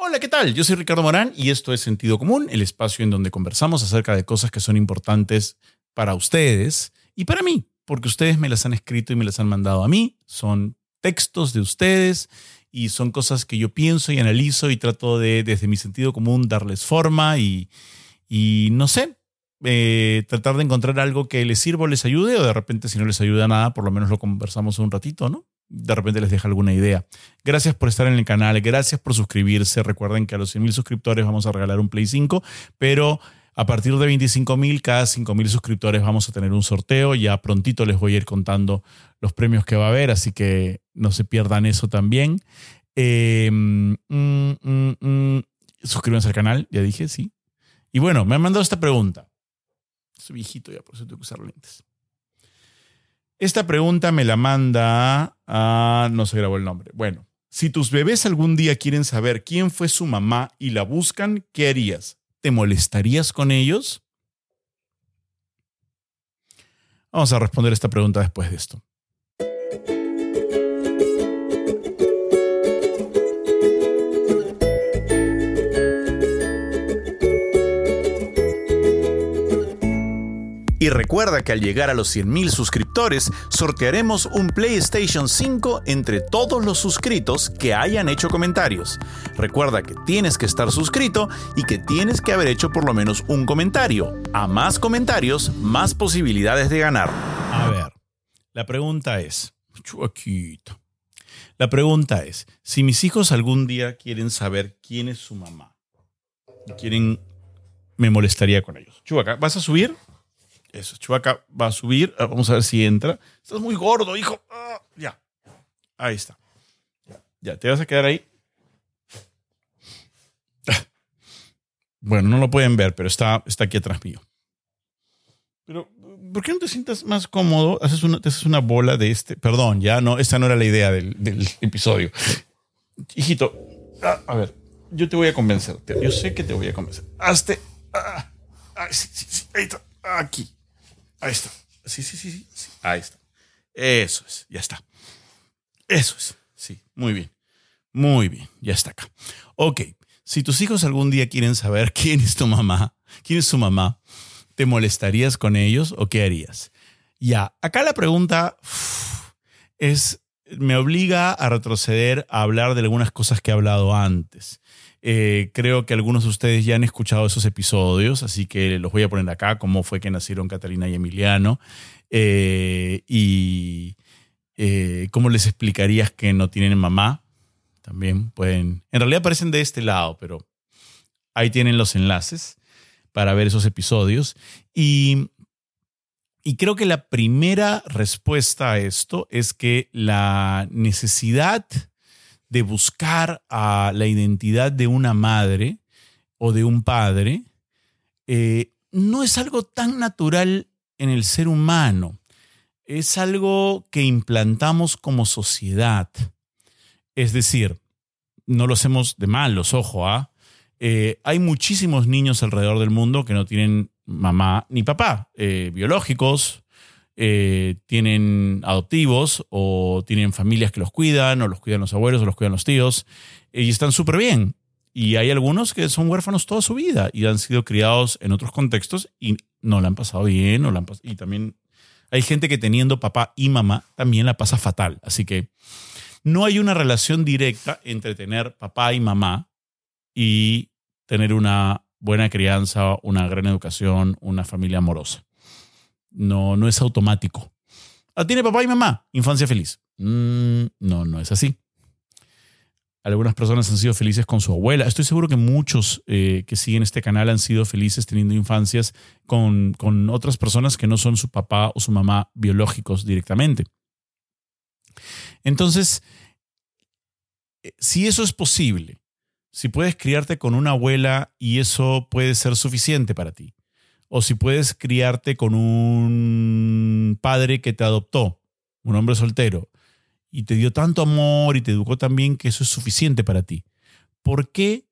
Hola, ¿qué tal? Yo soy Ricardo Morán y esto es Sentido Común, el espacio en donde conversamos acerca de cosas que son importantes para ustedes y para mí, porque ustedes me las han escrito y me las han mandado a mí. Son textos de ustedes y son cosas que yo pienso y analizo y trato de, desde mi sentido común, darles forma y, no sé, eh, tratar de encontrar algo que les sirva o les ayude, o de repente, si no les ayuda nada, por lo menos lo conversamos un ratito, ¿no? De repente les deja alguna idea. Gracias por estar en el canal, gracias por suscribirse. Recuerden que a los 100.000 suscriptores vamos a regalar un Play 5, pero a partir de 25.000, cada 5.000 suscriptores vamos a tener un sorteo. Ya prontito les voy a ir contando los premios que va a haber, así que no se pierdan eso también. Eh, mm, mm, mm, suscríbanse al canal, ya dije, sí. Y bueno, me han mandado esta pregunta. Soy viejito ya, por eso tengo que usar lentes. Esta pregunta me la manda a... No se grabó el nombre. Bueno, si tus bebés algún día quieren saber quién fue su mamá y la buscan, ¿qué harías? ¿Te molestarías con ellos? Vamos a responder esta pregunta después de esto. Y recuerda que al llegar a los 100.000 suscriptores, sortearemos un PlayStation 5 entre todos los suscritos que hayan hecho comentarios. Recuerda que tienes que estar suscrito y que tienes que haber hecho por lo menos un comentario. A más comentarios, más posibilidades de ganar. A ver, la pregunta es, chuaquito. La pregunta es, si mis hijos algún día quieren saber quién es su mamá, quieren, me molestaría con ellos. Chuaca, ¿vas a subir? Eso, Chubaca va a subir. Ah, vamos a ver si entra. Estás muy gordo, hijo. Ah, ya. Ahí está. Ya, te vas a quedar ahí. Bueno, no lo pueden ver, pero está, está aquí atrás mío. Pero, ¿por qué no te sientas más cómodo? Haces una, te haces una bola de este. Perdón, ya no, esta no era la idea del, episodio. Hijito, ah, a ver, yo te voy a convencer. Yo sé que te voy a convencer. Hazte. ahí está. Aquí. Ahí está. Sí, sí, sí, sí. Ahí está. Eso es. Ya está. Eso es. Sí, muy bien. Muy bien. Ya está acá. Ok. Si tus hijos algún día quieren saber quién es tu mamá, quién es su mamá, ¿te molestarías con ellos o qué harías? Ya, acá la pregunta es, me obliga a retroceder a hablar de algunas cosas que he hablado antes. Eh, creo que algunos de ustedes ya han escuchado esos episodios, así que los voy a poner acá, cómo fue que nacieron Catalina y Emiliano. Eh, y eh, cómo les explicarías que no tienen mamá. También pueden, en realidad aparecen de este lado, pero ahí tienen los enlaces para ver esos episodios. Y, y creo que la primera respuesta a esto es que la necesidad de buscar a la identidad de una madre o de un padre, eh, no es algo tan natural en el ser humano. Es algo que implantamos como sociedad. Es decir, no lo hacemos de malos, ojo, ¿ah? Eh, hay muchísimos niños alrededor del mundo que no tienen mamá ni papá, eh, biológicos, eh, tienen adoptivos o tienen familias que los cuidan o los cuidan los abuelos o los cuidan los tíos y están súper bien. Y hay algunos que son huérfanos toda su vida y han sido criados en otros contextos y no la han pasado bien o la han y también hay gente que teniendo papá y mamá también la pasa fatal. Así que no hay una relación directa entre tener papá y mamá y tener una buena crianza, una gran educación, una familia amorosa. No, no es automático. Ah, tiene papá y mamá, infancia feliz. Mm, no, no es así. Algunas personas han sido felices con su abuela. Estoy seguro que muchos eh, que siguen este canal han sido felices teniendo infancias con, con otras personas que no son su papá o su mamá biológicos directamente. Entonces, eh, si eso es posible, si puedes criarte con una abuela y eso puede ser suficiente para ti, o si puedes criarte con un padre que te adoptó, un hombre soltero, y te dio tanto amor y te educó tan bien que eso es suficiente para ti. ¿Por qué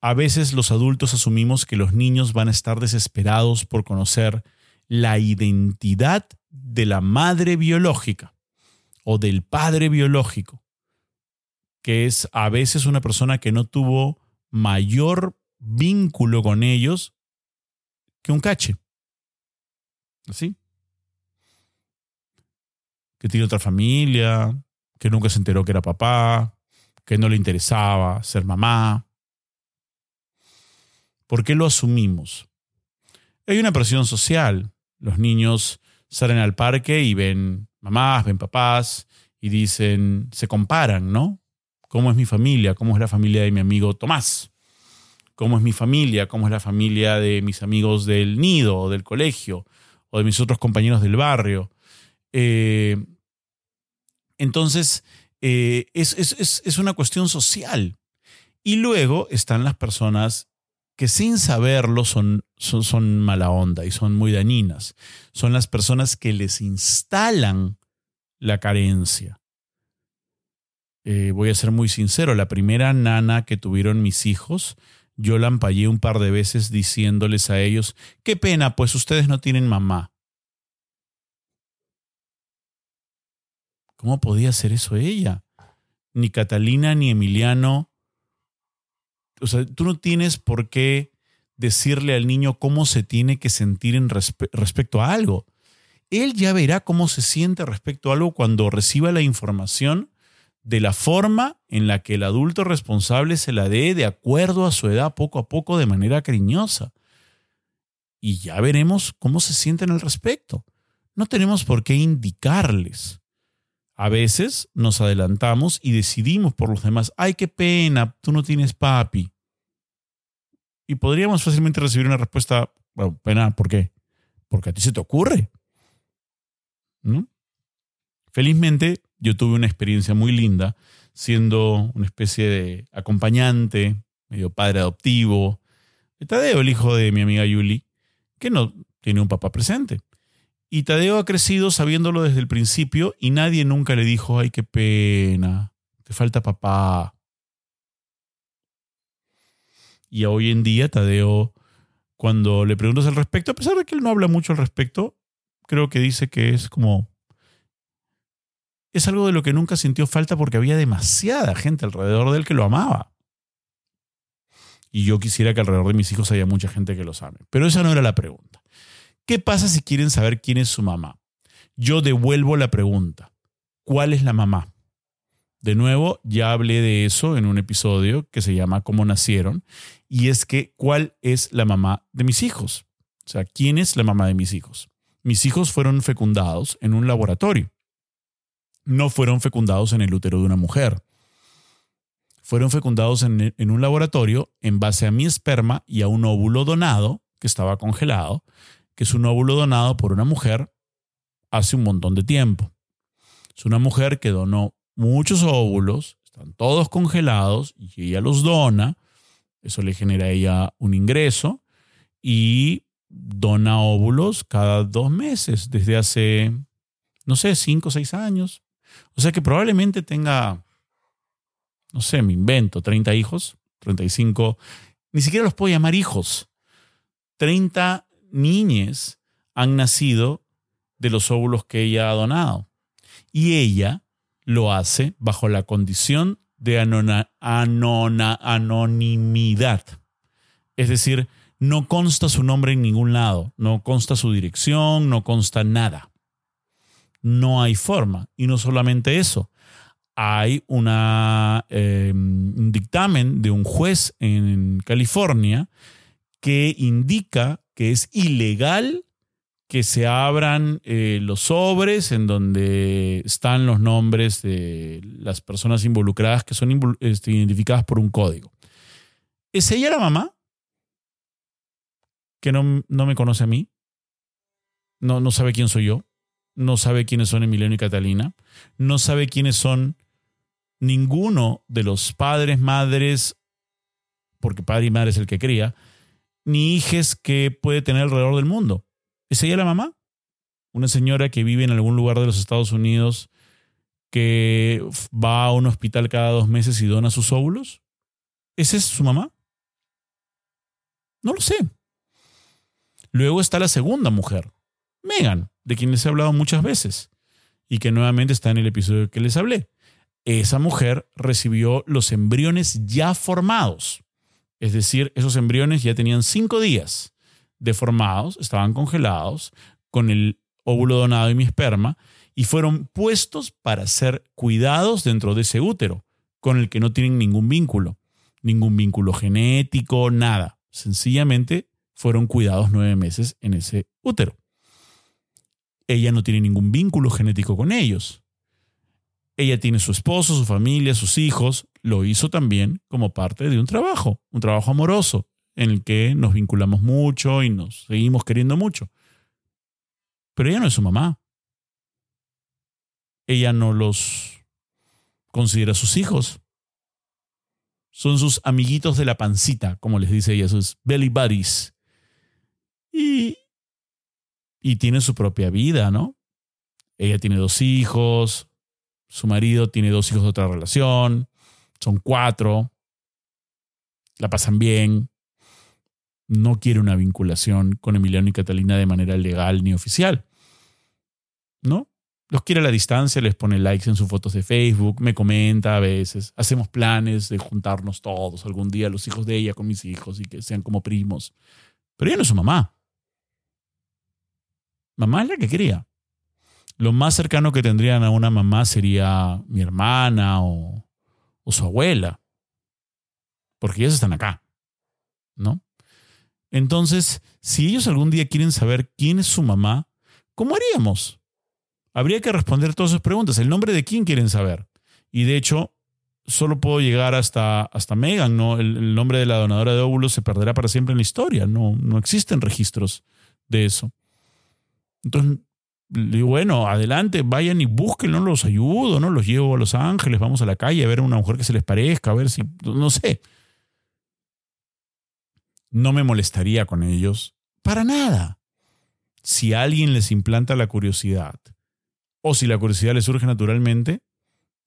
a veces los adultos asumimos que los niños van a estar desesperados por conocer la identidad de la madre biológica o del padre biológico? que es a veces una persona que no tuvo mayor vínculo con ellos que un cache. ¿Así? Que tiene otra familia, que nunca se enteró que era papá, que no le interesaba ser mamá. ¿Por qué lo asumimos? Hay una presión social. Los niños salen al parque y ven mamás, ven papás y dicen, se comparan, ¿no? ¿Cómo es mi familia? ¿Cómo es la familia de mi amigo Tomás? ¿Cómo es mi familia? ¿Cómo es la familia de mis amigos del nido o del colegio o de mis otros compañeros del barrio? Eh, entonces, eh, es, una cuestión social. Y luego están las personas que sin saberlo son, son, mala onda y son muy dañinas. Son las personas que les instalan la carencia. Eh, voy a ser muy sincero, la primera nana que tuvieron mis hijos, yo la ampallé un par de veces diciéndoles a ellos, qué pena, pues ustedes no tienen mamá. ¿Cómo podía hacer eso ella? Ni Catalina ni Emiliano. O sea, tú no tienes por qué decirle al niño cómo se tiene que sentir en respecto a algo. Él ya verá cómo se siente respecto a algo cuando reciba la información de la forma en la que el adulto responsable se la dé de acuerdo a su edad poco a poco de manera cariñosa. Y ya veremos cómo se sienten al respecto. No tenemos por qué indicarles. A veces nos adelantamos y decidimos por los demás, ay, qué pena, tú no tienes papi. Y podríamos fácilmente recibir una respuesta, pena, ¿por qué? Porque a ti se te ocurre. ¿No? Felizmente, yo tuve una experiencia muy linda siendo una especie de acompañante, medio padre adoptivo, de Tadeo, el hijo de mi amiga Yuli, que no tiene un papá presente. Y Tadeo ha crecido sabiéndolo desde el principio y nadie nunca le dijo, ay, qué pena, te falta papá. Y hoy en día Tadeo, cuando le preguntas al respecto, a pesar de que él no habla mucho al respecto, creo que dice que es como... Es algo de lo que nunca sintió falta porque había demasiada gente alrededor de él que lo amaba. Y yo quisiera que alrededor de mis hijos haya mucha gente que los ame. Pero esa no era la pregunta. ¿Qué pasa si quieren saber quién es su mamá? Yo devuelvo la pregunta. ¿Cuál es la mamá? De nuevo, ya hablé de eso en un episodio que se llama Cómo nacieron, y es que ¿cuál es la mamá de mis hijos? O sea, ¿quién es la mamá de mis hijos? Mis hijos fueron fecundados en un laboratorio. No fueron fecundados en el útero de una mujer. Fueron fecundados en, un laboratorio en base a mi esperma y a un óvulo donado que estaba congelado que es un óvulo donado por una mujer hace un montón de tiempo. Es una mujer que donó muchos óvulos, están todos congelados y ella los dona. Eso le genera a ella un ingreso y dona óvulos cada dos meses desde hace, no sé, cinco o seis años. O sea que probablemente tenga, no sé, me invento, 30 hijos, 35, ni siquiera los puedo llamar hijos. 30 niñes han nacido de los óvulos que ella ha donado. Y ella lo hace bajo la condición de anonimidad. Es decir, no consta su nombre en ningún lado, no consta su dirección, no consta nada. No hay forma. Y no solamente eso, hay em, un dictamen de un juez en California que indica que es ilegal que se abran eh, los sobres en donde están los nombres de las personas involucradas que son este, identificadas por un código. ¿Es ella la mamá? Que no, no me conoce a mí. No, no sabe quién soy yo. No sabe quiénes son Emiliano y Catalina. No sabe quiénes son ninguno de los padres, madres, porque padre y madre es el que cría, ni hijes que puede tener alrededor del mundo. ¿Es ella la mamá? Una señora que vive en algún lugar de los Estados Unidos que va a un hospital cada dos meses y dona sus óvulos. ¿Esa es su mamá? No lo sé. Luego está la segunda mujer, Megan, de quien les he hablado muchas veces y que nuevamente está en el episodio que les hablé. esa mujer recibió los embriones ya formados. Es decir, esos embriones ya tenían cinco días deformados, estaban congelados con el óvulo donado y mi esperma y fueron puestos para ser cuidados dentro de ese útero, con el que no tienen ningún vínculo, ningún vínculo genético, nada. Sencillamente fueron cuidados nueve meses en ese útero. Ella no tiene ningún vínculo genético con ellos. Ella tiene su esposo, su familia, sus hijos. Lo hizo también como parte de un trabajo, un trabajo amoroso, en el que nos vinculamos mucho y nos seguimos queriendo mucho. Pero ella no es su mamá. Ella no los considera sus hijos. Son sus amiguitos de la pancita, como les dice ella, sus belly buddies. Y, y tiene su propia vida, ¿no? Ella tiene dos hijos, su marido tiene dos hijos de otra relación, son cuatro, la pasan bien, no quiere una vinculación con Emiliano y Catalina de manera legal ni oficial. ¿No? Los quiere a la distancia, les pone likes en sus fotos de Facebook, me comenta a veces, hacemos planes de juntarnos todos algún día, los hijos de ella con mis hijos y que sean como primos. Pero ella no es su mamá. Mamá es la que quería. Lo más cercano que tendrían a una mamá sería mi hermana o, o su abuela, porque ellas están acá, ¿no? Entonces, si ellos algún día quieren saber quién es su mamá, ¿cómo haríamos? Habría que responder todas sus preguntas. ¿El nombre de quién quieren saber? Y de hecho, solo puedo llegar hasta, hasta Megan, ¿no? El, nombre de la donadora de óvulos se perderá para siempre en la historia. No, no existen registros de eso. Entonces, bueno, adelante, vayan y búsquenlo, los ayudo, ¿no? Los llevo a Los Ángeles, vamos a la calle a ver a una mujer que se les parezca, a ver si, no sé no me molestaría con ellos para nada. Si alguien les implanta la curiosidad, o si la curiosidad les surge naturalmente,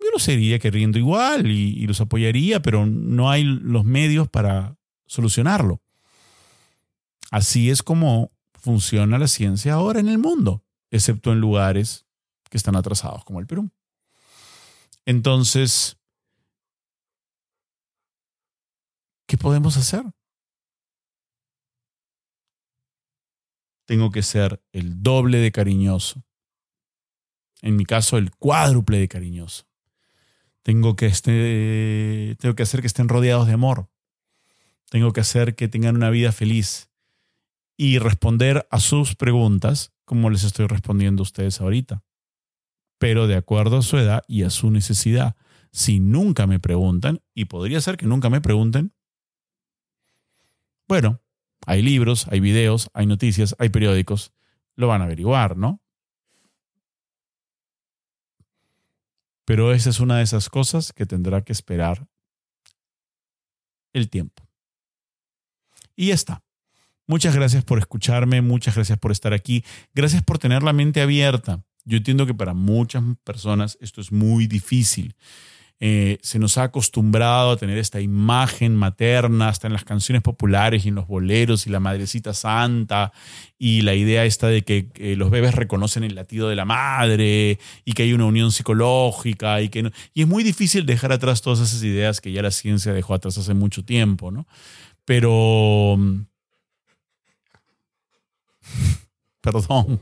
yo los seguiría queriendo igual y los apoyaría, pero no hay los medios para solucionarlo. Así es como funciona la ciencia ahora en el mundo, excepto en lugares que están atrasados como el Perú. Entonces, ¿qué podemos hacer? tengo que ser el doble de cariñoso. En mi caso, el cuádruple de cariñoso. Tengo que, este, tengo que hacer que estén rodeados de amor. Tengo que hacer que tengan una vida feliz. Y responder a sus preguntas como les estoy respondiendo a ustedes ahorita. Pero de acuerdo a su edad y a su necesidad. Si nunca me preguntan, y podría ser que nunca me pregunten, bueno, hay libros, hay videos, hay noticias, hay periódicos. Lo van a averiguar, ¿no? Pero esa es una de esas cosas que tendrá que esperar el tiempo. Y ya está. Muchas gracias por escucharme, muchas gracias por estar aquí, gracias por tener la mente abierta. Yo entiendo que para muchas personas esto es muy difícil. Eh, se nos ha acostumbrado a tener esta imagen materna, hasta en las canciones populares y en los boleros y la madrecita santa, y la idea esta de que los bebés reconocen el latido de la madre y que hay una unión psicológica y que y es muy difícil dejar atrás todas esas ideas que ya la ciencia dejó atrás hace mucho tiempo, ¿no? Pero perdón,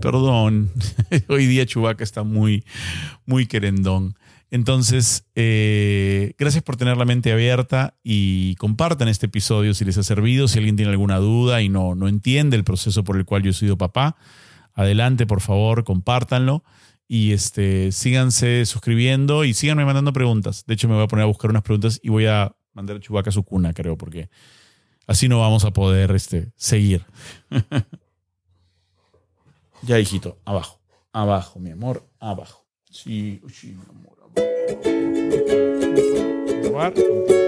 perdón. Hoy día Chubaca está muy, muy querendón. Entonces, eh, gracias por tener la mente abierta y compartan este episodio si les ha servido. Si alguien tiene alguna duda y no, no entiende el proceso por el cual yo he sido papá, adelante, por favor, compártanlo. Y este, síganse suscribiendo y síganme mandando preguntas. De hecho, me voy a poner a buscar unas preguntas y voy a mandar a Chubaca a su cuna, creo, porque así no vamos a poder este, seguir. ya, hijito, abajo, abajo, mi amor, abajo. Sí, sí, mi amor. Grabar.